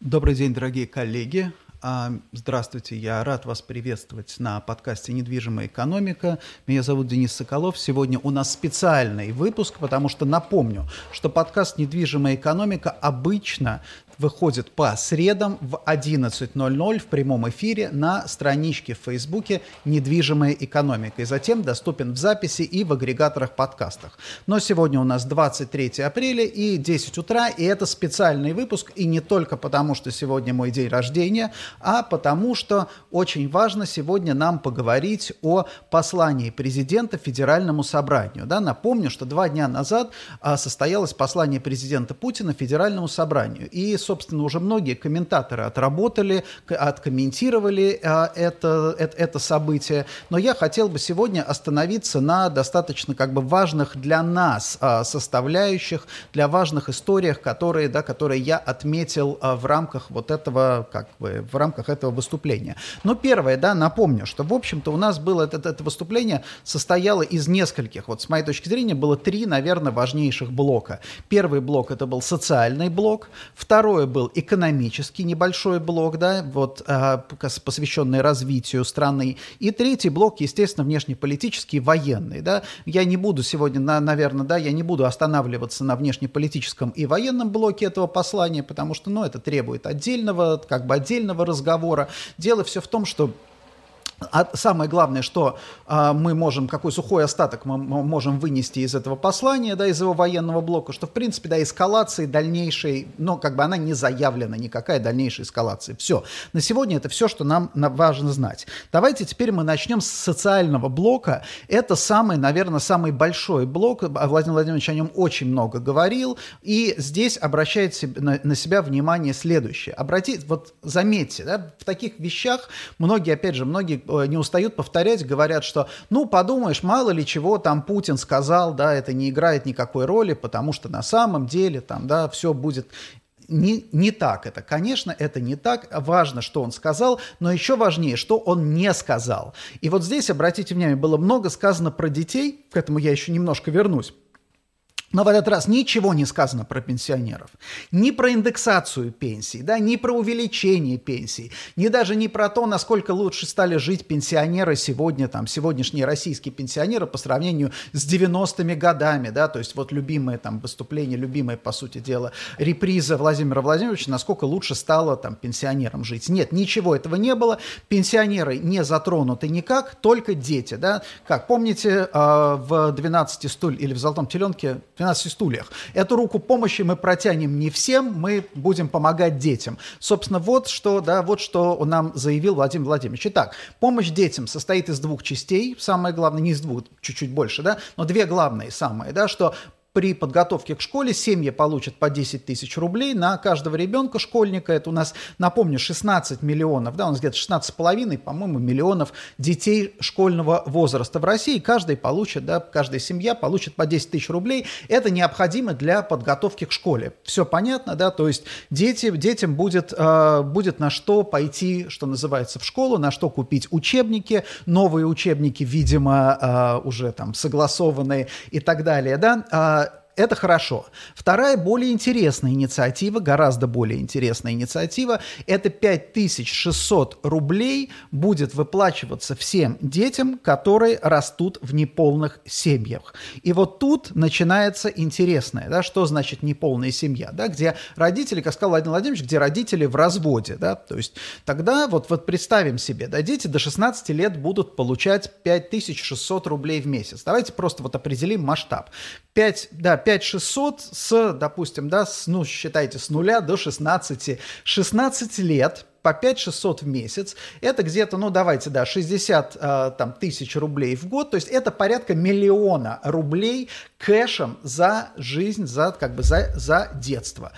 Добрый день, дорогие коллеги. А, здравствуйте, я рад вас приветствовать на подкасте «Недвижимая экономика». Меня зовут Денис Соколов. Сегодня у нас специальный выпуск, потому что напомню, что подкаст «Недвижимая экономика» обычно выходит по средам в 11.00 в прямом эфире на страничке в Фейсбуке «Недвижимая экономика» и затем доступен в записи и в агрегаторах подкастах. Но сегодня у нас 23 апреля и 10 утра, и это специальный выпуск, и не только потому, что сегодня мой день рождения, а потому что очень важно сегодня нам поговорить о послании президента Федеральному собранию. Да, напомню, что два дня назад а, состоялось послание президента Путина Федеральному собранию, и, собственно, уже многие комментаторы отработали, откомментировали а, это, это, это событие. Но я хотел бы сегодня остановиться на достаточно как бы важных для нас а, составляющих, для важных историях, которые, да, которые я отметил а, в рамках вот этого, как бы, в рамках этого выступления. Но первое, да, напомню, что, в общем-то, у нас было это, это выступление состояло из нескольких, вот с моей точки зрения, было три, наверное, важнейших блока. Первый блок это был социальный блок, второй Второе был экономический небольшой блок, да, вот, а, посвященный развитию страны. И третий блок, естественно, внешнеполитический, военный, да. Я не буду сегодня, на, наверное, да, я не буду останавливаться на внешнеполитическом и военном блоке этого послания, потому что, ну, это требует отдельного, как бы отдельного разговора. Дело все в том, что а самое главное, что а, мы можем, какой сухой остаток мы, можем вынести из этого послания, да, из его военного блока, что, в принципе, да, эскалации дальнейшей, но как бы она не заявлена, никакая дальнейшая эскалация. Все. На сегодня это все, что нам важно знать. Давайте теперь мы начнем с социального блока. Это самый, наверное, самый большой блок. Владимир Владимирович о нем очень много говорил. И здесь обращает на, себя внимание следующее. Обратите, вот заметьте, да, в таких вещах многие, опять же, многие Э, не устают повторять, говорят, что, ну, подумаешь, мало ли чего там Путин сказал, да, это не играет никакой роли, потому что на самом деле там, да, все будет не, не так это. Конечно, это не так. Важно, что он сказал, но еще важнее, что он не сказал. И вот здесь, обратите внимание, было много сказано про детей, к этому я еще немножко вернусь. Но в этот раз ничего не сказано про пенсионеров. Ни про индексацию пенсий, да, ни про увеличение пенсий, ни даже не про то, насколько лучше стали жить пенсионеры сегодня, там, сегодняшние российские пенсионеры по сравнению с 90-ми годами, да, то есть вот любимое там выступление, любимое, по сути дела, реприза Владимира Владимировича, насколько лучше стало там пенсионерам жить. Нет, ничего этого не было, пенсионеры не затронуты никак, только дети, да, как помните, э, в 12 стуль или в Золотом теленке 12 стульях. Эту руку помощи мы протянем не всем, мы будем помогать детям. Собственно, вот что, да, вот что нам заявил Владимир Владимирович. Итак, помощь детям состоит из двух частей, самое главное, не из двух, чуть-чуть больше, да, но две главные самые, да, что при подготовке к школе семьи получат по 10 тысяч рублей на каждого ребенка школьника. Это у нас, напомню, 16 миллионов, да, у нас где-то 16,5, по-моему, миллионов детей школьного возраста в России. Каждый получит, да, каждая семья получит по 10 тысяч рублей. Это необходимо для подготовки к школе. Все понятно, да, то есть дети, детям будет, э, будет на что пойти, что называется, в школу, на что купить учебники, новые учебники, видимо, э, уже там согласованные и так далее, да, а, это хорошо. Вторая, более интересная инициатива, гораздо более интересная инициатива, это 5600 рублей будет выплачиваться всем детям, которые растут в неполных семьях. И вот тут начинается интересное, да, что значит неполная семья, да, где родители, как сказал Владимир Владимирович, где родители в разводе, да, то есть тогда вот, вот представим себе, да, дети до 16 лет будут получать 5600 рублей в месяц. Давайте просто вот определим масштаб. 5, да, 5600 с, допустим, да, с, ну, считайте, с нуля до 16. 16 лет по 5600 в месяц, это где-то, ну давайте, да, 60 э, там, тысяч рублей в год, то есть это порядка миллиона рублей кэшем за жизнь, за, как бы, за, за детство.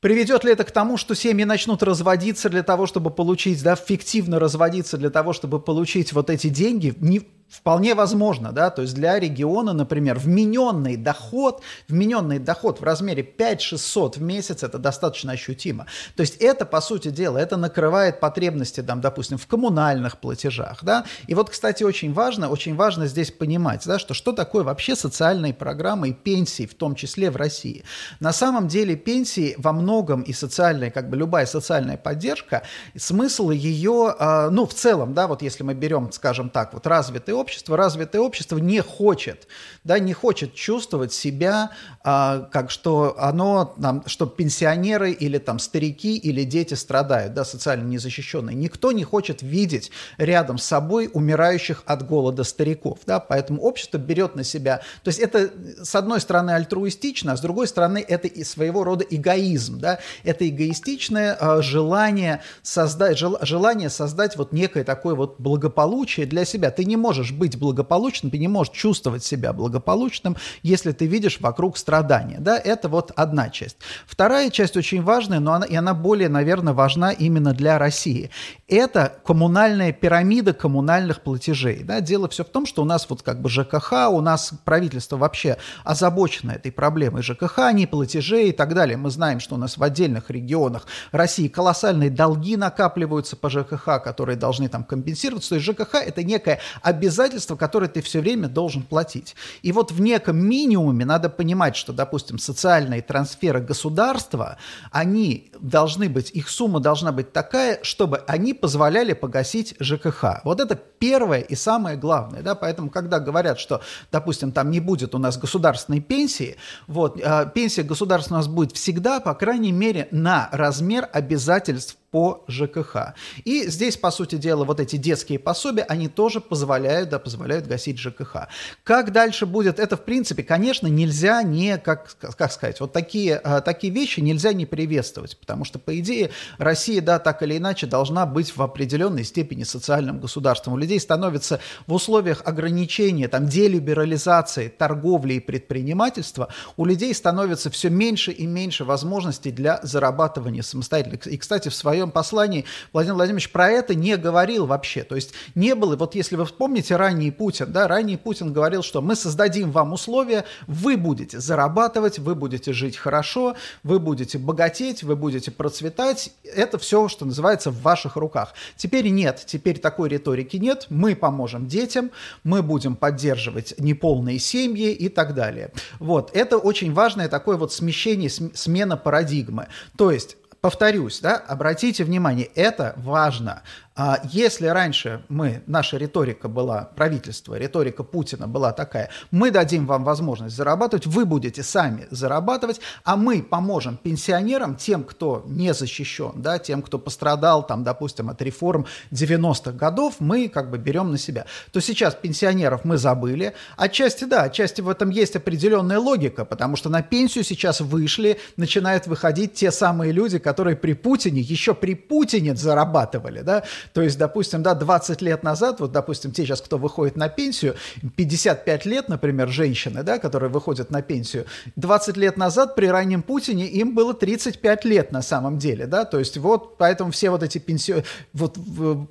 Приведет ли это к тому, что семьи начнут разводиться для того, чтобы получить, да, фиктивно разводиться для того, чтобы получить вот эти деньги? Не, Вполне возможно, да, то есть для региона, например, вмененный доход, вмененный доход в размере 5-600 в месяц, это достаточно ощутимо. То есть это, по сути дела, это накрывает потребности, там, допустим, в коммунальных платежах, да. И вот, кстати, очень важно, очень важно здесь понимать, да, что что такое вообще социальные программы и пенсии, в том числе в России. На самом деле пенсии во многом и социальная, как бы любая социальная поддержка, смысл ее, а, ну, в целом, да, вот если мы берем, скажем так, вот развитые общество, развитое общество не хочет, да, не хочет чувствовать себя, а, как что оно, там, что пенсионеры или там старики или дети страдают, да, социально незащищенные. Никто не хочет видеть рядом с собой умирающих от голода стариков, да, поэтому общество берет на себя, то есть это с одной стороны альтруистично, а с другой стороны это и своего рода эгоизм, да, это эгоистичное а, желание создать, желание создать вот некое такое вот благополучие для себя. Ты не можешь можешь быть благополучным, ты не можешь чувствовать себя благополучным, если ты видишь вокруг страдания. Да? Это вот одна часть. Вторая часть очень важная, но она, и она более, наверное, важна именно для России. Это коммунальная пирамида коммунальных платежей. Да? Дело все в том, что у нас вот как бы ЖКХ, у нас правительство вообще озабочено этой проблемой ЖКХ, не платежей и так далее. Мы знаем, что у нас в отдельных регионах России колоссальные долги накапливаются по ЖКХ, которые должны там компенсироваться. То есть ЖКХ – это некая обязательность обязательства, которые ты все время должен платить. И вот в неком минимуме надо понимать, что, допустим, социальные трансферы государства, они должны быть, их сумма должна быть такая, чтобы они позволяли погасить ЖКХ. Вот это первое и самое главное. Да? Поэтому, когда говорят, что, допустим, там не будет у нас государственной пенсии, вот, э, пенсия государственная у нас будет всегда, по крайней мере, на размер обязательств по ЖКХ. И здесь, по сути дела, вот эти детские пособия, они тоже позволяют, да, позволяют гасить ЖКХ. Как дальше будет? Это, в принципе, конечно, нельзя не, как, как сказать, вот такие, а, такие вещи нельзя не приветствовать, потому что, по идее, Россия, да, так или иначе, должна быть в определенной степени социальным государством. У людей становится в условиях ограничения, там, делиберализации торговли и предпринимательства, у людей становится все меньше и меньше возможностей для зарабатывания самостоятельно. И, кстати, в своем своем послании Владимир Владимирович про это не говорил вообще. То есть не было, вот если вы вспомните ранний Путин, да, ранний Путин говорил, что мы создадим вам условия, вы будете зарабатывать, вы будете жить хорошо, вы будете богатеть, вы будете процветать. Это все, что называется, в ваших руках. Теперь нет, теперь такой риторики нет. Мы поможем детям, мы будем поддерживать неполные семьи и так далее. Вот, это очень важное такое вот смещение, смена парадигмы. То есть Повторюсь, да, обратите внимание, это важно. А если раньше мы, наша риторика была, правительство, риторика Путина была такая, мы дадим вам возможность зарабатывать, вы будете сами зарабатывать, а мы поможем пенсионерам, тем, кто не защищен, да, тем, кто пострадал, там, допустим, от реформ 90-х годов, мы как бы берем на себя. То сейчас пенсионеров мы забыли, отчасти да, отчасти в этом есть определенная логика, потому что на пенсию сейчас вышли, начинают выходить те самые люди, которые при Путине, еще при Путине зарабатывали, да, то есть, допустим, да, 20 лет назад, вот, допустим, те сейчас, кто выходит на пенсию, 55 лет, например, женщины, да, которые выходят на пенсию, 20 лет назад при раннем Путине им было 35 лет на самом деле, да, то есть вот поэтому все вот эти пенсионеры, вот,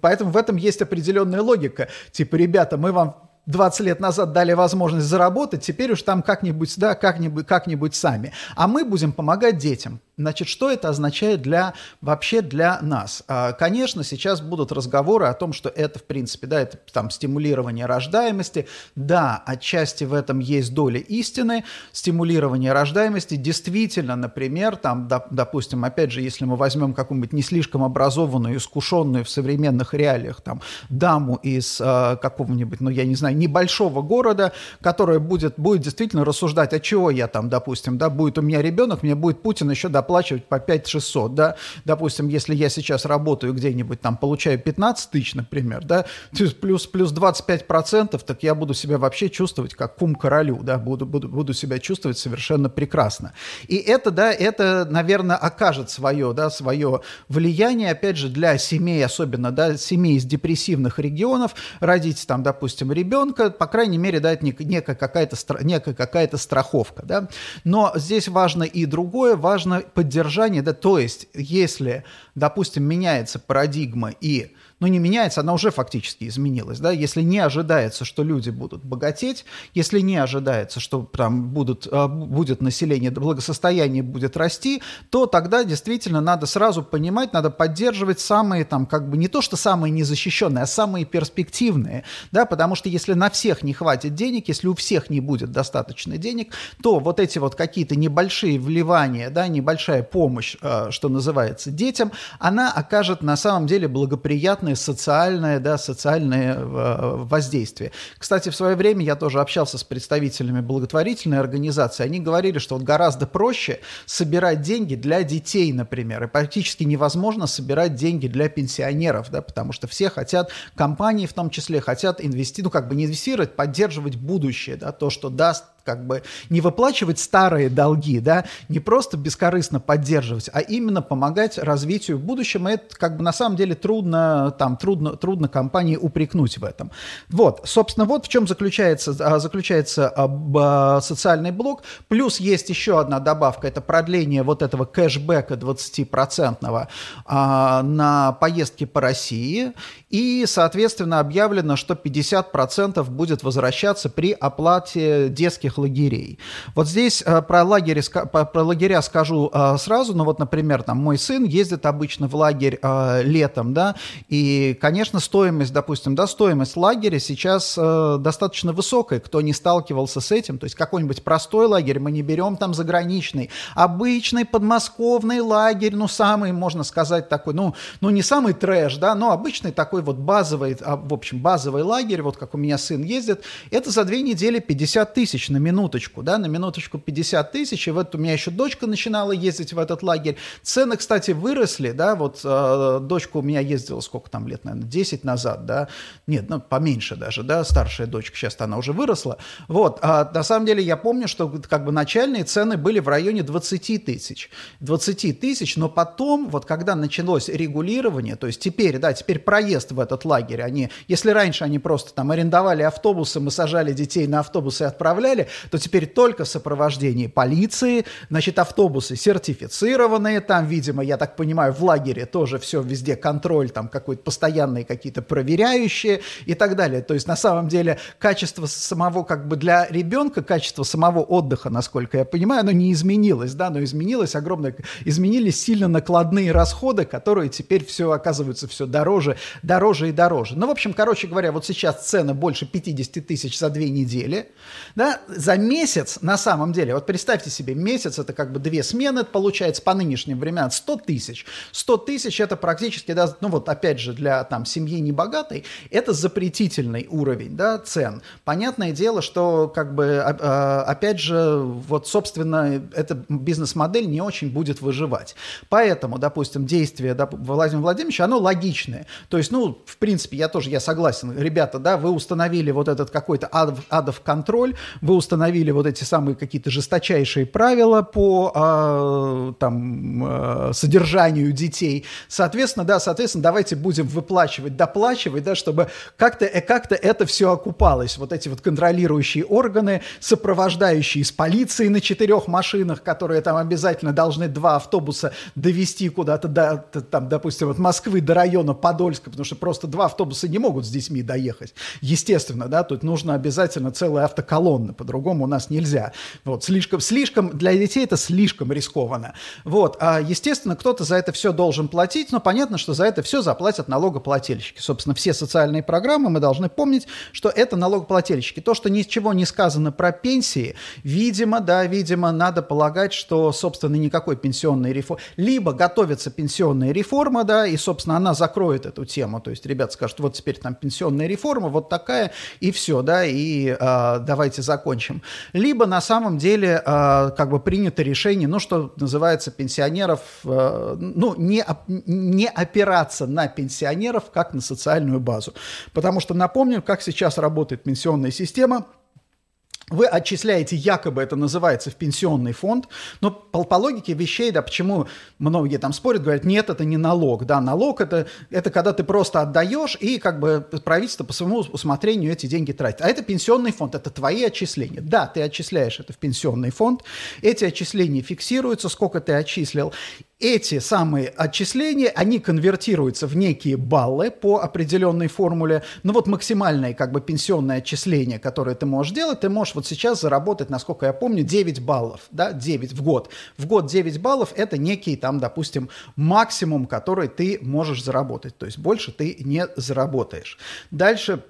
поэтому в этом есть определенная логика. Типа, ребята, мы вам 20 лет назад дали возможность заработать, теперь уж там как-нибудь, да, как-нибудь, как-нибудь сами. А мы будем помогать детям. Значит, что это означает для, вообще для нас? А, конечно, сейчас будут разговоры о том, что это, в принципе, да, это там стимулирование рождаемости. Да, отчасти в этом есть доля истины. Стимулирование рождаемости действительно, например, там, допустим, опять же, если мы возьмем какую-нибудь не слишком образованную, искушенную в современных реалиях, там, даму из э, какого-нибудь, ну, я не знаю, небольшого города, которая будет, будет действительно рассуждать, а чего я там, допустим, да, будет у меня ребенок, мне будет Путин еще, да, оплачивать по 5 600, да, допустим, если я сейчас работаю где-нибудь там, получаю 15 тысяч, например, да, плюс, плюс 25 процентов, так я буду себя вообще чувствовать как кум королю, да, буду, буду, буду себя чувствовать совершенно прекрасно. И это, да, это, наверное, окажет свое, да, свое влияние, опять же, для семей, особенно, да, семей из депрессивных регионов, родить там, допустим, ребенка, по крайней мере, да, это некая какая-то, некая какая-то страховка, да. Но здесь важно и другое, важно поддержание, да, то есть, если, допустим, меняется парадигма и ну не меняется, она уже фактически изменилась, да, если не ожидается, что люди будут богатеть, если не ожидается, что там будут, а, будет население, благосостояние будет расти, то тогда действительно надо сразу понимать, надо поддерживать самые там как бы не то, что самые незащищенные, а самые перспективные, да, потому что если на всех не хватит денег, если у всех не будет достаточно денег, то вот эти вот какие-то небольшие вливания, да, небольшая помощь, а, что называется, детям, она окажет на самом деле благоприятное социальное, да, социальное э, воздействие. Кстати, в свое время я тоже общался с представителями благотворительной организации. Они говорили, что вот гораздо проще собирать деньги для детей, например, и практически невозможно собирать деньги для пенсионеров, да, потому что все хотят, компании в том числе, хотят инвестировать, ну, как бы не инвестировать, поддерживать будущее, да, то, что даст как бы не выплачивать старые долги, да, не просто бескорыстно поддерживать, а именно помогать развитию в будущем. И это как бы на самом деле трудно, там, трудно, трудно компании упрекнуть в этом. Вот, собственно, вот в чем заключается, а, заключается а, социальный блок. Плюс есть еще одна добавка, это продление вот этого кэшбэка 20% а, на поездки по России. И, соответственно, объявлено, что 50% будет возвращаться при оплате детских лагерей. Вот здесь э, про, лагеря, про лагеря скажу э, сразу, но вот, например, там мой сын ездит обычно в лагерь э, летом, да, и, конечно, стоимость, допустим, да, стоимость лагеря сейчас достаточно высокая, кто не сталкивался с этим, то есть какой-нибудь простой лагерь мы не берем там заграничный, обычный подмосковный лагерь, ну, самый, можно сказать, такой, ну, ну не самый трэш, да, но обычный такой вот базовый, а, в общем, базовый лагерь, вот как у меня сын ездит, это за две недели 50 тысяч на минуточку, да, на минуточку 50 тысяч, и вот у меня еще дочка начинала ездить в этот лагерь. Цены, кстати, выросли, да, вот э, дочка у меня ездила сколько там лет, наверное, 10 назад, да, нет, ну, поменьше даже, да, старшая дочка, сейчас она уже выросла, вот, а на самом деле я помню, что как бы начальные цены были в районе 20 тысяч, 20 тысяч, но потом, вот когда началось регулирование, то есть теперь, да, теперь проезд в этот лагерь. Они, если раньше они просто там арендовали автобусы, мы сажали детей на автобусы и отправляли, то теперь только в сопровождении полиции, значит, автобусы сертифицированные, там, видимо, я так понимаю, в лагере тоже все везде контроль, там какой-то постоянные какие-то проверяющие и так далее. То есть на самом деле качество самого, как бы для ребенка, качество самого отдыха, насколько я понимаю, оно не изменилось, да, но изменилось огромное, изменились сильно накладные расходы, которые теперь все оказываются все дороже, дороже дороже и дороже. Ну, в общем, короче говоря, вот сейчас цены больше 50 тысяч за две недели. Да? За месяц, на самом деле, вот представьте себе, месяц это как бы две смены, получается по нынешним временам 100 тысяч. 100 тысяч это практически, да, ну вот опять же, для там семьи небогатой, это запретительный уровень да, цен. Понятное дело, что как бы, а, а, опять же, вот, собственно, эта бизнес-модель не очень будет выживать. Поэтому, допустим, действие Владимира Владимировича, оно логичное. То есть, ну, в принципе, я тоже, я согласен, ребята, да, вы установили вот этот какой-то адов, адов контроль, вы установили вот эти самые какие-то жесточайшие правила по э, там э, содержанию детей, соответственно, да, соответственно, давайте будем выплачивать, доплачивать, да, чтобы как-то э, как это все окупалось, вот эти вот контролирующие органы, сопровождающие из полиции на четырех машинах, которые там обязательно должны два автобуса довести куда-то, до, там, допустим, от Москвы до района Подольска, потому что просто два автобуса не могут с детьми доехать. Естественно, да, тут нужно обязательно целая автоколонна, по-другому у нас нельзя. Вот, слишком, слишком, для детей это слишком рискованно. Вот, а, естественно, кто-то за это все должен платить, но понятно, что за это все заплатят налогоплательщики. Собственно, все социальные программы мы должны помнить, что это налогоплательщики. То, что ничего не сказано про пенсии, видимо, да, видимо, надо полагать, что, собственно, никакой пенсионной реформы, либо готовится пенсионная реформа, да, и, собственно, она закроет эту тему, то есть ребята скажут, вот теперь там пенсионная реформа, вот такая, и все, да, и э, давайте закончим. Либо на самом деле э, как бы принято решение, ну, что называется, пенсионеров, э, ну, не, не опираться на пенсионеров как на социальную базу. Потому что напомню, как сейчас работает пенсионная система – вы отчисляете, якобы это называется, в пенсионный фонд, но по, по логике вещей, да, почему многие там спорят, говорят, нет, это не налог, да, налог это, это когда ты просто отдаешь, и как бы правительство по своему усмотрению эти деньги тратит. А это пенсионный фонд, это твои отчисления. Да, ты отчисляешь это в пенсионный фонд, эти отчисления фиксируются, сколько ты отчислил, эти самые отчисления, они конвертируются в некие баллы по определенной формуле. Ну вот максимальное как бы пенсионное отчисление, которое ты можешь делать, ты можешь вот сейчас заработать, насколько я помню, 9 баллов, да, 9 в год. В год 9 баллов – это некий там, допустим, максимум, который ты можешь заработать. То есть больше ты не заработаешь. Дальше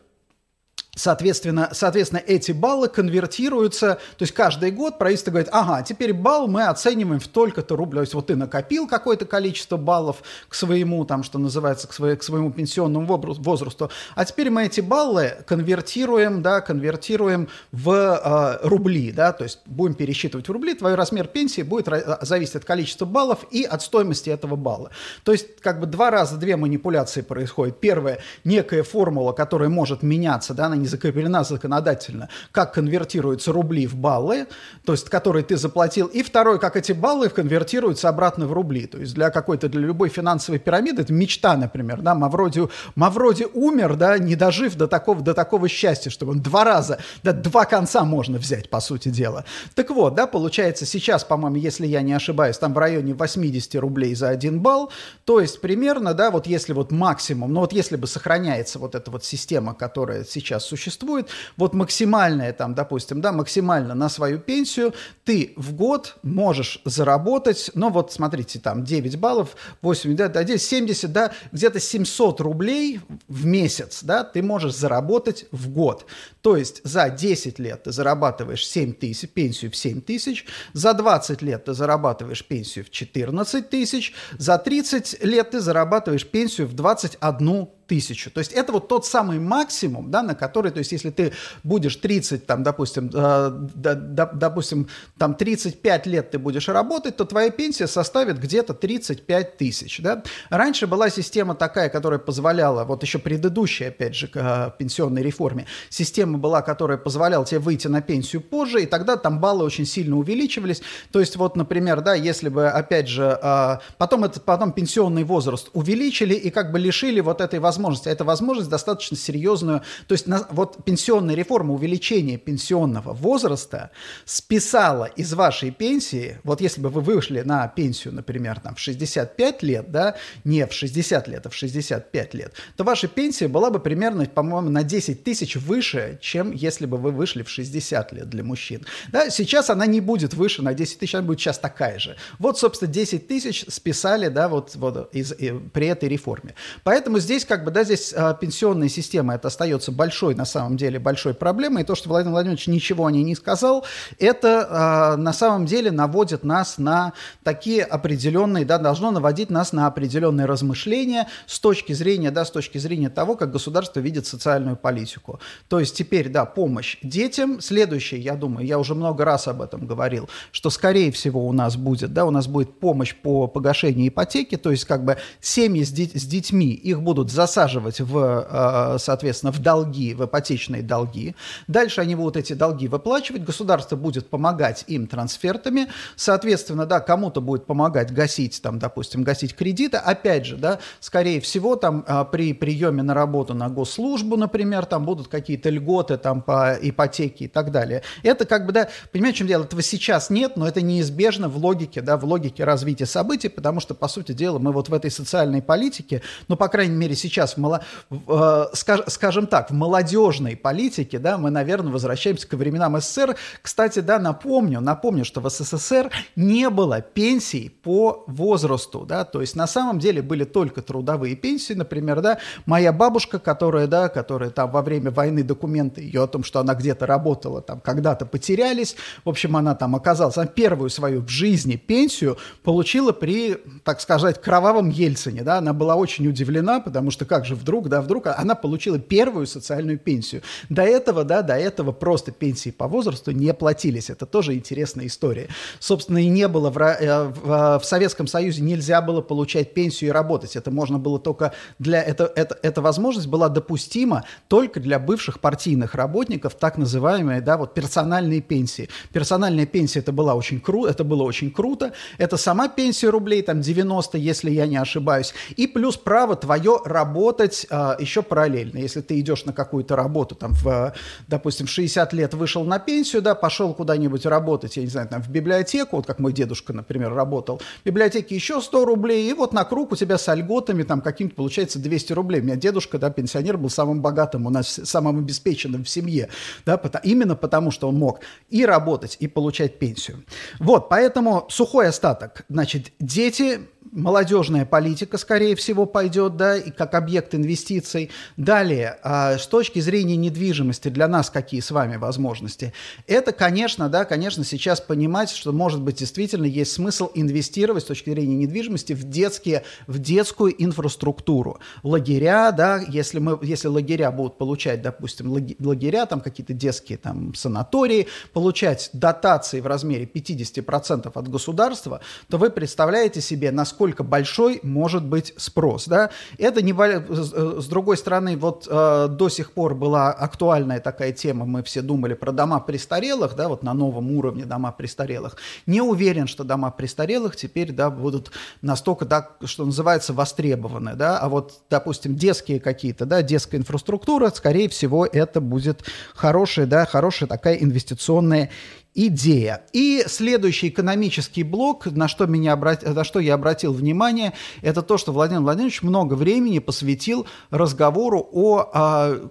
Соответственно, соответственно, эти баллы конвертируются, то есть каждый год правительство говорит, ага, теперь балл мы оцениваем в столько-то рублей. То есть вот ты накопил какое-то количество баллов к своему, там, что называется, к, своей, к своему пенсионному возрасту, а теперь мы эти баллы конвертируем, да, конвертируем в э, рубли, да, то есть будем пересчитывать в рубли, твой размер пенсии будет зависеть от количества баллов и от стоимости этого балла. То есть как бы два раза две манипуляции происходят. Первая, некая формула, которая может меняться, да, она не закреплена законодательно, как конвертируются рубли в баллы, то есть которые ты заплатил, и второй, как эти баллы конвертируются обратно в рубли. То есть для какой-то, для любой финансовой пирамиды, это мечта, например, да, Мавроди, Мавроди умер, да, не дожив до такого, до такого счастья, чтобы он два раза, да, два конца можно взять, по сути дела. Так вот, да, получается сейчас, по-моему, если я не ошибаюсь, там в районе 80 рублей за один балл, то есть примерно, да, вот если вот максимум, ну вот если бы сохраняется вот эта вот система, которая сейчас существует, вот максимальная там, допустим, да, максимально на свою пенсию ты в год можешь заработать, ну вот смотрите, там 9 баллов, 8, да, 9, 70, да, где-то 700 рублей в месяц, да, ты можешь заработать в год. То есть за 10 лет ты зарабатываешь 7 тысяч, пенсию в 7 тысяч, за 20 лет ты зарабатываешь пенсию в 14 тысяч, за 30 лет ты зарабатываешь пенсию в 21 тысячу. То есть это вот тот самый максимум, да, на который, то есть если ты будешь 30, там, допустим, э, да, да, допустим, там 35 лет ты будешь работать, то твоя пенсия составит где-то 35 тысяч, да. Раньше была система такая, которая позволяла, вот еще предыдущая, опять же, к э, пенсионной реформе, система была, которая позволяла тебе выйти на пенсию позже, и тогда там баллы очень сильно увеличивались. То есть вот, например, да, если бы, опять же, э, потом, это, потом пенсионный возраст увеличили и как бы лишили вот этой возможности возможность, а эта возможность достаточно серьезную. То есть на, вот пенсионная реформа, увеличение пенсионного возраста списала из вашей пенсии, вот если бы вы вышли на пенсию, например, там, в 65 лет, да, не в 60 лет, а в 65 лет, то ваша пенсия была бы примерно, по-моему, на 10 тысяч выше, чем если бы вы вышли в 60 лет для мужчин. Да, сейчас она не будет выше на 10 тысяч, она будет сейчас такая же. Вот, собственно, 10 тысяч списали, да, вот, вот из, и, при этой реформе. Поэтому здесь как бы, да, здесь а, пенсионная система, это остается большой, на самом деле, большой проблемой. И то, что Владимир Владимирович ничего о ней не сказал, это а, на самом деле наводит нас на такие определенные, да, должно наводить нас на определенные размышления с точки зрения, да, с точки зрения того, как государство видит социальную политику. То есть теперь, да, помощь детям. Следующее, я думаю, я уже много раз об этом говорил, что, скорее всего, у нас будет, да, у нас будет помощь по погашению ипотеки, то есть как бы семьи с, деть, с детьми, их будут засаживать засаживать в, э, соответственно, в долги, в ипотечные долги. Дальше они будут эти долги выплачивать, государство будет помогать им трансфертами, соответственно, да, кому-то будет помогать гасить, там, допустим, гасить кредиты. Опять же, да, скорее всего, там э, при приеме на работу на госслужбу, например, там будут какие-то льготы там по ипотеке и так далее. Это как бы, да, понимаете, в чем дело? Этого сейчас нет, но это неизбежно в логике, да, в логике развития событий, потому что, по сути дела, мы вот в этой социальной политике, ну, по крайней мере, сейчас сейчас, в, э, скажем так, в молодежной политике, да, мы, наверное, возвращаемся к временам СССР. Кстати, да, напомню, напомню, что в СССР не было пенсий по возрасту, да, то есть на самом деле были только трудовые пенсии, например, да, моя бабушка, которая, да, которая там во время войны документы ее о том, что она где-то работала, там когда-то потерялись, в общем, она там оказалась, она первую свою в жизни пенсию получила при, так сказать, кровавом Ельцине, да, она была очень удивлена, потому что как же вдруг, да, вдруг она получила первую социальную пенсию. До этого, да, до этого просто пенсии по возрасту не платились. Это тоже интересная история. Собственно, и не было в, э, в, э, в Советском Союзе нельзя было получать пенсию и работать. Это можно было только для... Это, это, эта возможность была допустима только для бывших партийных работников, так называемые, да, вот персональные пенсии. Персональная пенсия это была очень круто, это было очень круто. Это сама пенсия рублей, там 90, если я не ошибаюсь. И плюс право твое работать работать а, еще параллельно. Если ты идешь на какую-то работу, там, в, допустим, в 60 лет вышел на пенсию, да, пошел куда-нибудь работать, я не знаю, там, в библиотеку, вот как мой дедушка, например, работал, в библиотеке еще 100 рублей, и вот на круг у тебя с льготами, там, каким-то, получается, 200 рублей. У меня дедушка, да, пенсионер, был самым богатым у нас, самым обеспеченным в семье, да, потому, именно потому, что он мог и работать, и получать пенсию. Вот, поэтому сухой остаток, значит, дети молодежная политика, скорее всего, пойдет, да, и как объект инвестиций. Далее, а, с точки зрения недвижимости, для нас какие с вами возможности? Это, конечно, да, конечно, сейчас понимать, что, может быть, действительно есть смысл инвестировать с точки зрения недвижимости в, детские, в детскую инфраструктуру. Лагеря, да, если, мы, если лагеря будут получать, допустим, лагеря, там какие-то детские там санатории, получать дотации в размере 50% от государства, то вы представляете себе, насколько насколько большой может быть спрос. Да? Это не, с другой стороны, вот э, до сих пор была актуальная такая тема, мы все думали про дома престарелых, да, вот на новом уровне дома престарелых. Не уверен, что дома престарелых теперь да, будут настолько, да, что называется, востребованы. Да? А вот, допустим, детские какие-то, да, детская инфраструктура, скорее всего, это будет хорошая, да, хорошая такая инвестиционная идея. И следующий экономический блок, на что, меня обрат... на что я обратил внимание, это то, что Владимир Владимирович много времени посвятил разговору о, о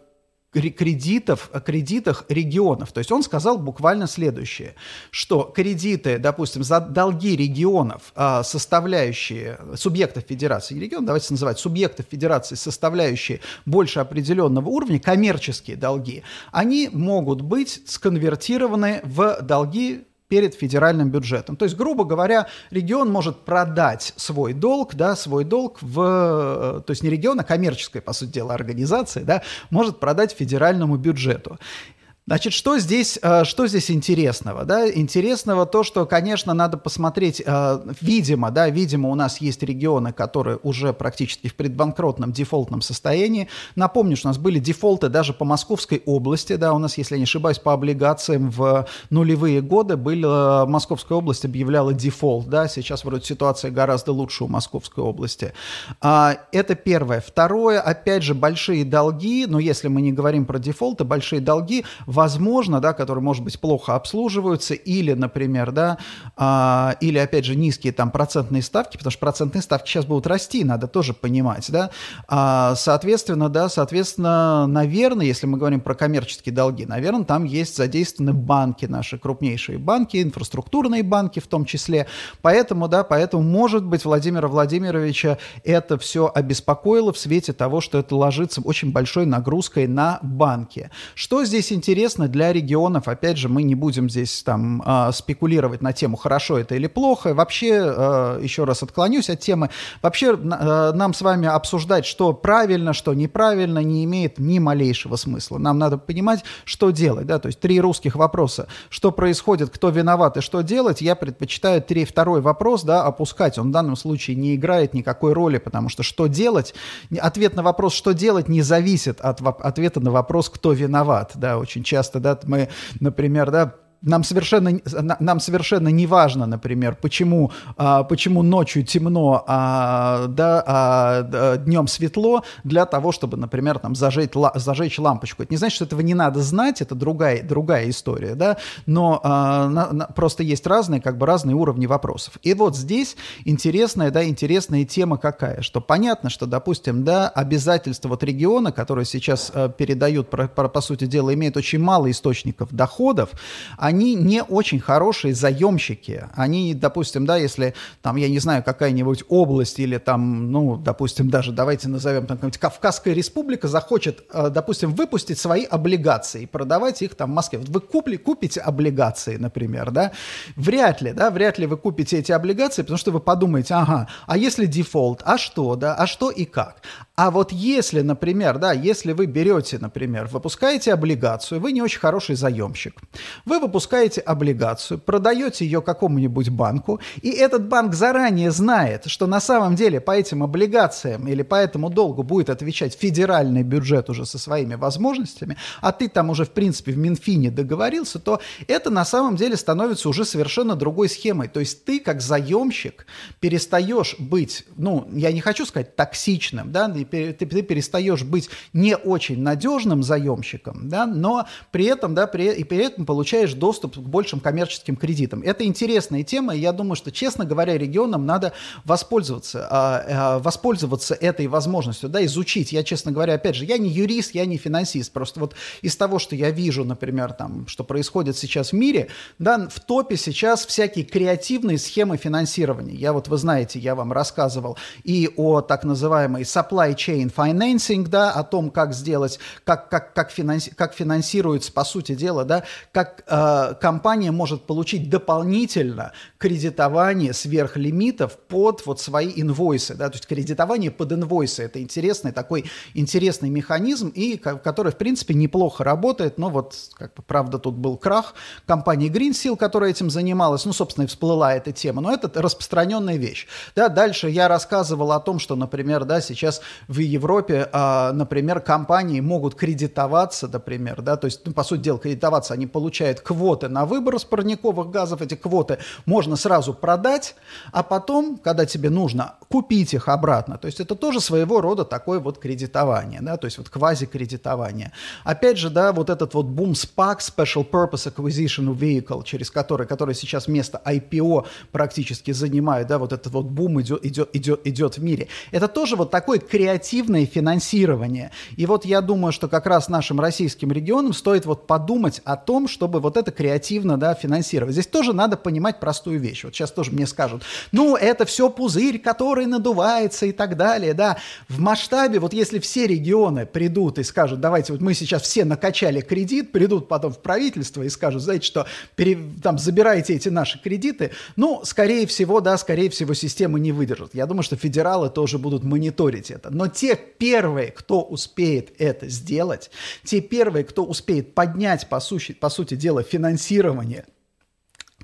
кредитов, о кредитах регионов. То есть он сказал буквально следующее, что кредиты, допустим, за долги регионов, а, составляющие, субъектов федерации регион, давайте называть субъектов федерации, составляющие больше определенного уровня, коммерческие долги, они могут быть сконвертированы в долги перед федеральным бюджетом. То есть, грубо говоря, регион может продать свой долг, да, свой долг в, э, то есть не регион, а коммерческая, по сути дела, организация, да, может продать федеральному бюджету. Значит, что здесь, э, что здесь интересного? Да? Интересного то, что, конечно, надо посмотреть, э, видимо, да, видимо, у нас есть регионы, которые уже практически в предбанкротном дефолтном состоянии. Напомню, что у нас были дефолты даже по Московской области, да, у нас, если я не ошибаюсь, по облигациям в нулевые годы были, э, Московская область объявляла дефолт, да, сейчас вроде ситуация гораздо лучше у Московской области. А, это первое. Второе, опять же, большие долги, но если мы не говорим про дефолты, большие долги возможно, да, которые, может быть, плохо обслуживаются, или, например, да, а, или, опять же, низкие там процентные ставки, потому что процентные ставки сейчас будут расти, надо тоже понимать, да, а, соответственно, да, соответственно, наверное, если мы говорим про коммерческие долги, наверное, там есть задействованы банки, наши крупнейшие банки, инфраструктурные банки в том числе, поэтому, да, поэтому, может быть, Владимира Владимировича это все обеспокоило в свете того, что это ложится очень большой нагрузкой на банки. Что здесь интересно? Интересно для регионов. Опять же, мы не будем здесь там а, спекулировать на тему, хорошо это или плохо. Вообще, а, еще раз отклонюсь от темы. Вообще, а, нам с вами обсуждать, что правильно, что неправильно, не имеет ни малейшего смысла. Нам надо понимать, что делать. Да? То есть три русских вопроса. Что происходит, кто виноват и что делать. Я предпочитаю три, второй вопрос да, опускать. Он в данном случае не играет никакой роли, потому что что делать, ответ на вопрос, что делать, не зависит от ответа на вопрос, кто виноват. Да, очень часто часто, да, мы, например, да, нам совершенно, нам совершенно не важно, например, почему, а, почему ночью темно, а, да, а днем светло, для того, чтобы, например, там, зажечь, зажечь лампочку. Это не значит, что этого не надо знать, это другая, другая история, да, но а, на, на, просто есть разные, как бы разные уровни вопросов. И вот здесь интересная, да, интересная тема какая, что понятно, что, допустим, да, обязательства вот региона, которые сейчас а, передают, про, по сути дела, имеют очень мало источников доходов, они они не очень хорошие заемщики. Они, допустим, да, если там, я не знаю, какая-нибудь область или там, ну, допустим, даже давайте назовем там какая-нибудь Кавказская республика захочет, э, допустим, выпустить свои облигации и продавать их там в Москве. Вот вы купли, купите облигации, например, да, вряд ли, да, вряд ли вы купите эти облигации, потому что вы подумаете, ага, а если дефолт, а что, да, а что и как? А вот если, например, да, если вы берете, например, выпускаете облигацию, вы не очень хороший заемщик, вы выпускаете выпускаете облигацию, продаете ее какому-нибудь банку, и этот банк заранее знает, что на самом деле по этим облигациям или по этому долгу будет отвечать федеральный бюджет уже со своими возможностями, а ты там уже, в принципе, в Минфине договорился, то это на самом деле становится уже совершенно другой схемой. То есть ты, как заемщик, перестаешь быть, ну, я не хочу сказать токсичным, да, ты, ты перестаешь быть не очень надежным заемщиком, да, но при этом, да, при, и при этом получаешь доступ к большим коммерческим кредитам. Это интересная тема, и я думаю, что, честно говоря, регионам надо воспользоваться, а, а, воспользоваться этой возможностью, да, изучить. Я, честно говоря, опять же, я не юрист, я не финансист, просто вот из того, что я вижу, например, там, что происходит сейчас в мире, да, в топе сейчас всякие креативные схемы финансирования. Я вот, вы знаете, я вам рассказывал и о так называемой supply chain financing, да, о том, как сделать, как, как, как, финанси, как финансируется, по сути дела, да, как э, компания может получить дополнительно кредитование сверх лимитов под вот свои инвойсы, да, то есть кредитование под инвойсы. Это интересный такой интересный механизм, и который, в принципе, неплохо работает, но вот, как бы, правда, тут был крах компании Greensill, которая этим занималась, ну, собственно, и всплыла эта тема, но это распространенная вещь. Да, дальше я рассказывал о том, что, например, да, сейчас в Европе, а, например, компании могут кредитоваться, например, да, то есть, ну, по сути дела, кредитоваться, они получают квоты на выброс парниковых газов, эти квоты можно сразу продать, а потом, когда тебе нужно, купить их обратно. То есть это тоже своего рода такое вот кредитование, да, то есть вот квази-кредитование. Опять же, да, вот этот вот бум SPAC, Special Purpose Acquisition Vehicle, через который, который сейчас место IPO практически занимает, да, вот этот вот бум идет, идет, идет, идет в мире. Это тоже вот такое креативное финансирование. И вот я думаю, что как раз нашим российским регионам стоит вот подумать о том, чтобы вот это креативно, да, финансировать. Здесь тоже надо понимать простую вещь. Вот сейчас тоже мне скажут, ну, это все пузырь, который надувается и так далее, да. В масштабе, вот если все регионы придут и скажут, давайте, вот мы сейчас все накачали кредит, придут потом в правительство и скажут, знаете что, пере, там, забирайте эти наши кредиты, ну, скорее всего, да, скорее всего, система не выдержит. Я думаю, что федералы тоже будут мониторить это. Но те первые, кто успеет это сделать, те первые, кто успеет поднять, по сути, по сути дела, финансирование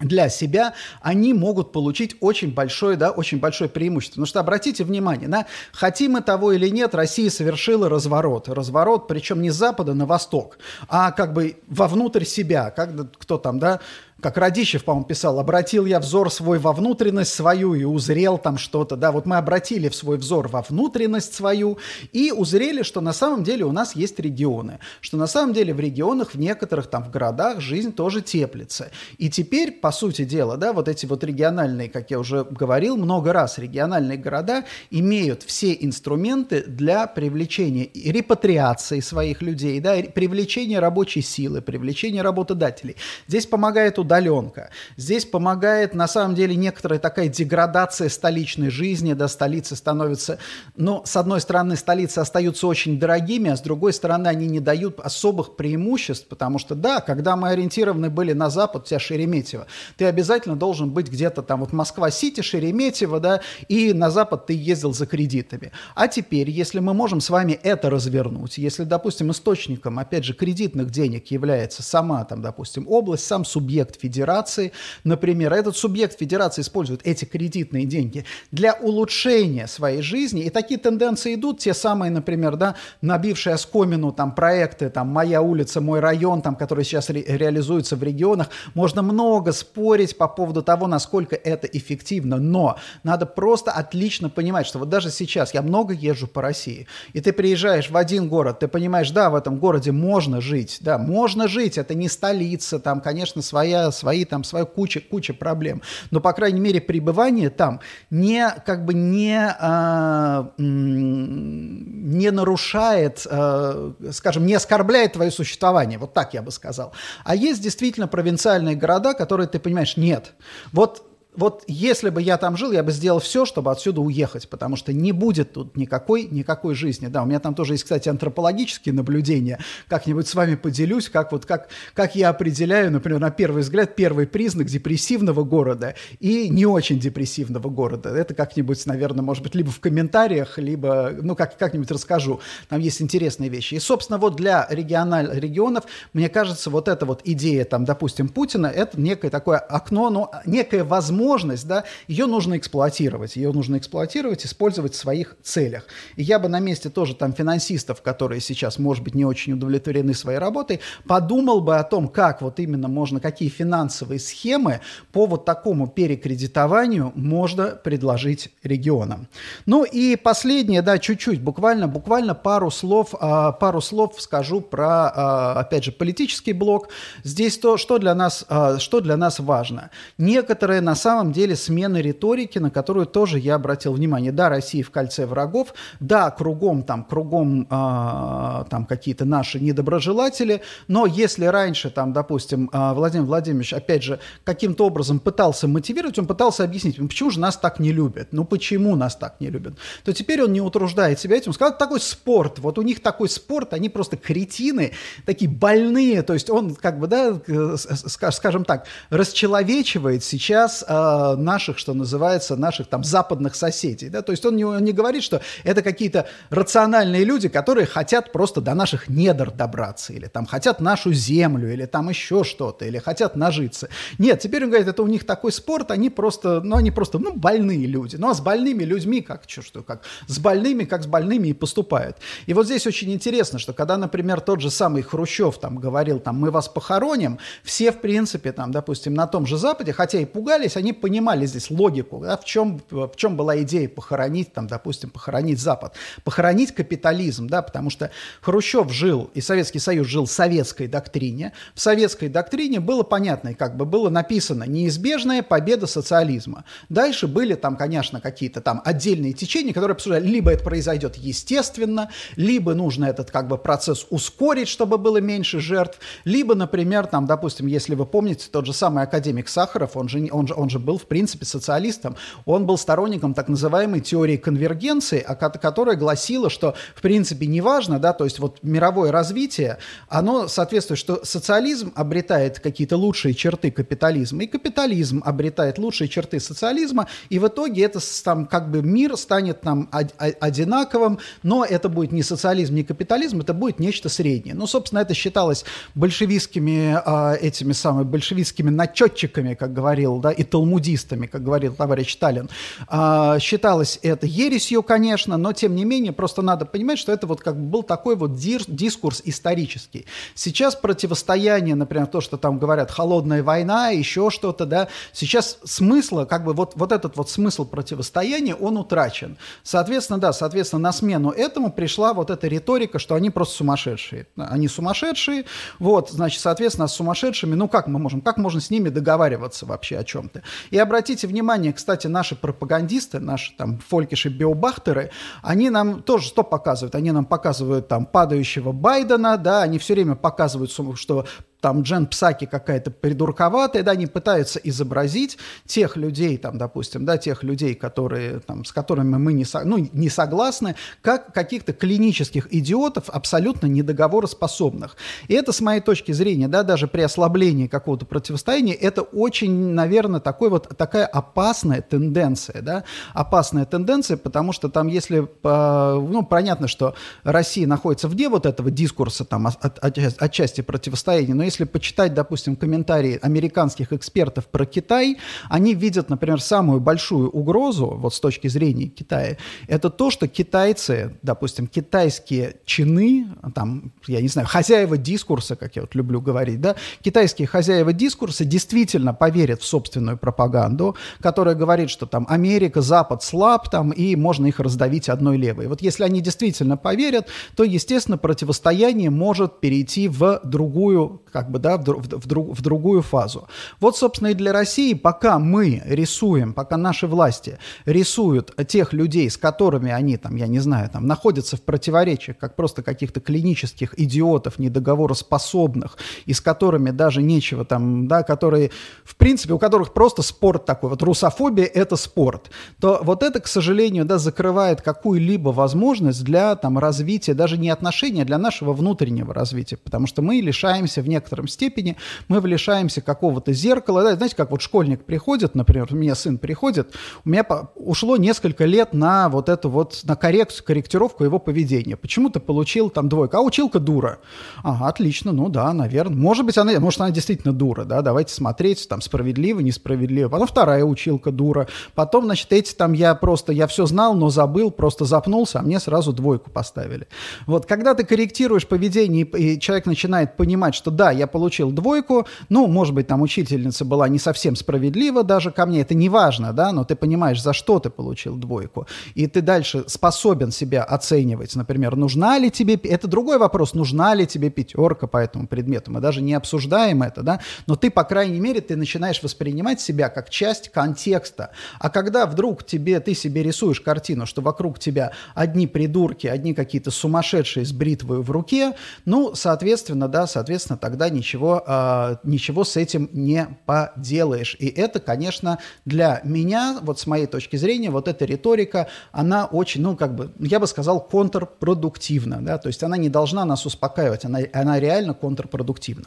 для себя, они могут получить очень большое, да, очень большое преимущество. Потому что обратите внимание, да, хотим мы того или нет, Россия совершила разворот. Разворот, причем не с запада на восток, а как бы вовнутрь себя. Как кто там, да, как Радищев, по-моему, писал, обратил я взор свой во внутренность свою и узрел там что-то, да, вот мы обратили в свой взор во внутренность свою и узрели, что на самом деле у нас есть регионы, что на самом деле в регионах, в некоторых там в городах жизнь тоже теплится. И теперь, по сути дела, да, вот эти вот региональные, как я уже говорил много раз, региональные города имеют все инструменты для привлечения и репатриации своих людей, да, привлечения рабочей силы, привлечения работодателей. Здесь помогает удаленка. Здесь помогает, на самом деле, некоторая такая деградация столичной жизни, да, столицы становятся, ну, с одной стороны, столицы остаются очень дорогими, а с другой стороны, они не дают особых преимуществ, потому что, да, когда мы ориентированы были на запад, у тебя Шереметьево, ты обязательно должен быть где-то там, вот Москва-Сити, Шереметьево, да, и на запад ты ездил за кредитами. А теперь, если мы можем с вами это развернуть, если, допустим, источником, опять же, кредитных денег является сама, там, допустим, область, сам субъект федерации, например, этот субъект федерации использует эти кредитные деньги для улучшения своей жизни, и такие тенденции идут, те самые, например, да, набившие оскомину там проекты, там «Моя улица, мой район», там, которые сейчас ре реализуются в регионах, можно много спорить по поводу того, насколько это эффективно, но надо просто отлично понимать, что вот даже сейчас я много езжу по России, и ты приезжаешь в один город, ты понимаешь, да, в этом городе можно жить, да, можно жить, это не столица, там, конечно, своя свои там, свою куча, куча проблем. Но, по крайней мере, пребывание там не, как бы не, а, не нарушает, а, скажем, не оскорбляет твое существование. Вот так я бы сказал. А есть действительно провинциальные города, которые ты понимаешь, нет. Вот вот если бы я там жил, я бы сделал все, чтобы отсюда уехать, потому что не будет тут никакой, никакой жизни. Да, у меня там тоже есть, кстати, антропологические наблюдения. Как-нибудь с вами поделюсь, как вот как, как я определяю, например, на первый взгляд, первый признак депрессивного города и не очень депрессивного города. Это как-нибудь, наверное, может быть, либо в комментариях, либо, ну, как, как-нибудь расскажу. Там есть интересные вещи. И, собственно, вот для региональ, регионов, мне кажется, вот эта вот идея, там, допустим, Путина, это некое такое окно, ну, некая возможность, да, ее нужно эксплуатировать. Ее нужно эксплуатировать, использовать в своих целях. И я бы на месте тоже там финансистов, которые сейчас, может быть, не очень удовлетворены своей работой, подумал бы о том, как вот именно можно, какие финансовые схемы по вот такому перекредитованию можно предложить регионам. Ну и последнее, да, чуть-чуть, буквально, буквально пару слов, а, пару слов скажу про, а, опять же, политический блок. Здесь то, что для нас, а, что для нас важно. Некоторые, на самом деле, смены риторики, на которую тоже я обратил внимание. Да, Россия в кольце врагов, да, кругом там, кругом там какие-то наши недоброжелатели, но если раньше там, допустим, Владимир Владимирович, опять же, каким-то образом пытался мотивировать, он пытался объяснить, ну почему же нас так не любят, ну почему нас так не любят, то теперь он не утруждает себя этим, сказал, такой спорт, вот у них такой спорт, они просто кретины, такие больные, то есть он как бы, да, скажем так, расчеловечивает сейчас э, наших, что называется, наших там западных соседей, да, то есть он не, он не говорит, что это какие-то рациональные люди, которые хотят просто до наших недр добраться, или там хотят нашу землю, или там еще что-то, или хотят нажиться. Нет, теперь он говорит, это у них такой спорт, они просто, ну, они просто, ну, больные люди. Ну, а с больными людьми как, что, что, как, с больными, как с больными и поступают. И вот здесь очень интересно, что когда, например, тот же самый Хрущев там говорил, там, мы вас похороним, все, в принципе, там, допустим, на том же Западе, хотя и пугались, они понимали здесь логику, да, в чем, в чем была идея похоронить, там, допустим, похоронить Запад. Похоронить капитализм, да, потому что Хрущев жил, и Советский Союз жил в советской доктрине. В советской доктрине было понятно, как бы было написано «неизбежная победа социализма». Дальше были там, конечно, какие-то там отдельные течения, которые обсуждали, либо это произойдет естественно, либо нужно этот как бы процесс ускорить, чтобы было меньше жертв, либо, например, там, допустим, если вы помните, тот же самый академик Сахаров, он же, он же, он же был, в принципе, социалистом, он был сторонником так называемой теории конвергенции, которая гласила, что, в принципе, неважно, да, то есть вот мировое развитие, оно соответствует, что социализм обретает какие-то лучшие черты капитализма, и капитализм обретает лучшие черты социализма, и в итоге это там как бы мир станет нам одинаковым, но это будет не социализм, не капитализм, это будет нечто среднее. Ну, собственно, это считалось большевистскими, э, этими самыми большевистскими начетчиками, как говорил, да, и талмудистами, как говорил товарищ Сталин. Э, считалось это ересью, конечно, но тем не менее, просто надо понимать, что это вот как бы был такой вот дискурс исторический. Сейчас противостояние, например, то, что там говорят, холодная война, еще что-то, да, сейчас смысла, как бы вот, вот этот вот смысл противостояния, он утрачен. Соответственно, да, соответственно, на смену этому пришла вот эта риторика, что они просто сумасшедшие. Они сумасшедшие, вот, значит, соответственно, с сумасшедшими, ну как мы можем, как можно с ними договариваться вообще о чем-то? И обратите внимание, кстати, наши пропагандисты, наши там фолькиши, биобахтеры, они нам тоже что показывают? Они нам показывают там падающего Байдена, да, они все время показывают, что там Джен Псаки какая-то придурковатая, да, они пытаются изобразить тех людей, там, допустим, да, тех людей, которые, там, с которыми мы не, со, ну, не согласны, как каких-то клинических идиотов, абсолютно недоговороспособных. И это, с моей точки зрения, да, даже при ослаблении какого-то противостояния, это очень, наверное, такой вот, такая опасная тенденция, да, опасная тенденция, потому что там, если, ну, понятно, что Россия находится вне вот этого дискурса, там, от, от, отчасти противостояния, но если почитать, допустим, комментарии американских экспертов про Китай, они видят, например, самую большую угрозу, вот с точки зрения Китая, это то, что китайцы, допустим, китайские чины, там, я не знаю, хозяева дискурса, как я вот люблю говорить, да, китайские хозяева дискурса действительно поверят в собственную пропаганду, которая говорит, что там Америка, Запад слаб, там, и можно их раздавить одной левой. Вот если они действительно поверят, то, естественно, противостояние может перейти в другую как бы, да, в, в, в, в другую фазу. Вот, собственно, и для России, пока мы рисуем, пока наши власти рисуют тех людей, с которыми они, там, я не знаю, там, находятся в противоречиях, как просто каких-то клинических идиотов, недоговороспособных, и с которыми даже нечего там, да, которые, в принципе, у которых просто спорт такой, вот русофобия – это спорт, то вот это, к сожалению, да, закрывает какую-либо возможность для там развития, даже не отношения, а для нашего внутреннего развития, потому что мы лишаемся в некотором степени, мы лишаемся какого-то зеркала, да, знаете, как вот школьник приходит, например, у меня сын приходит, у меня ушло несколько лет на вот эту вот, на коррекцию, корректировку его поведения. Почему ты получил там двойку? А училка дура. Ага, отлично, ну да, наверное. Может быть, она, может, она действительно дура, да, давайте смотреть, там, справедливо, несправедливо. Потом вторая училка дура. Потом, значит, эти там я просто, я все знал, но забыл, просто запнулся, а мне сразу двойку поставили. Вот, когда ты корректируешь поведение, и человек начинает понимать, что да, я получил двойку, ну, может быть, там учительница была не совсем справедлива даже ко мне, это не важно, да, но ты понимаешь, за что ты получил двойку, и ты дальше способен себя оценивать, например, нужна ли тебе, это другой вопрос, нужна ли тебе пятерка по этому предмету, мы даже не обсуждаем это, да, но ты, по крайней мере, ты начинаешь воспринимать себя как часть контекста, а когда вдруг тебе, ты себе рисуешь картину, что вокруг тебя одни придурки, одни какие-то сумасшедшие с бритвой в руке, ну, соответственно, да, соответственно, тогда ничего, э, ничего с этим не поделаешь. И это, конечно, для меня, вот с моей точки зрения, вот эта риторика, она очень, ну, как бы, я бы сказал, контрпродуктивна, да, то есть она не должна нас успокаивать, она, она реально контрпродуктивна.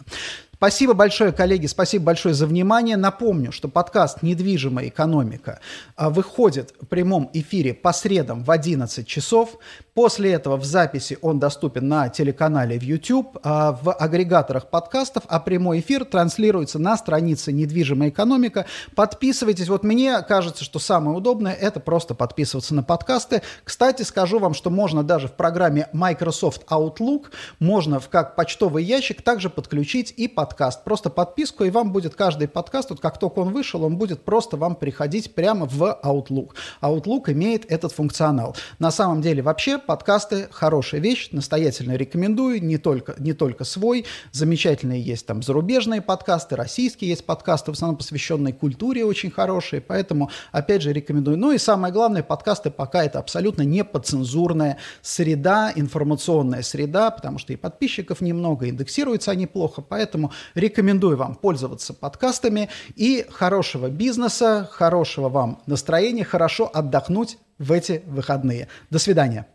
Спасибо большое, коллеги, спасибо большое за внимание. Напомню, что подкаст «Недвижимая экономика» а, выходит в прямом эфире по средам в 11 часов. После этого в записи он доступен на телеканале в YouTube, а, в агрегаторах подкастов, а прямой эфир транслируется на странице «Недвижимая экономика». Подписывайтесь. Вот мне кажется, что самое удобное – это просто подписываться на подкасты. Кстати, скажу вам, что можно даже в программе Microsoft Outlook, можно в как почтовый ящик также подключить и подкаст подкаст. Просто подписку, и вам будет каждый подкаст, вот как только он вышел, он будет просто вам приходить прямо в Outlook. Outlook имеет этот функционал. На самом деле вообще подкасты хорошая вещь, настоятельно рекомендую, не только, не только свой, замечательные есть там зарубежные подкасты, российские есть подкасты, в основном посвященные культуре очень хорошие, поэтому опять же рекомендую. Ну и самое главное, подкасты пока это абсолютно не подцензурная среда, информационная среда, потому что и подписчиков немного, индексируются они плохо, поэтому Рекомендую вам пользоваться подкастами и хорошего бизнеса, хорошего вам настроения, хорошо отдохнуть в эти выходные. До свидания.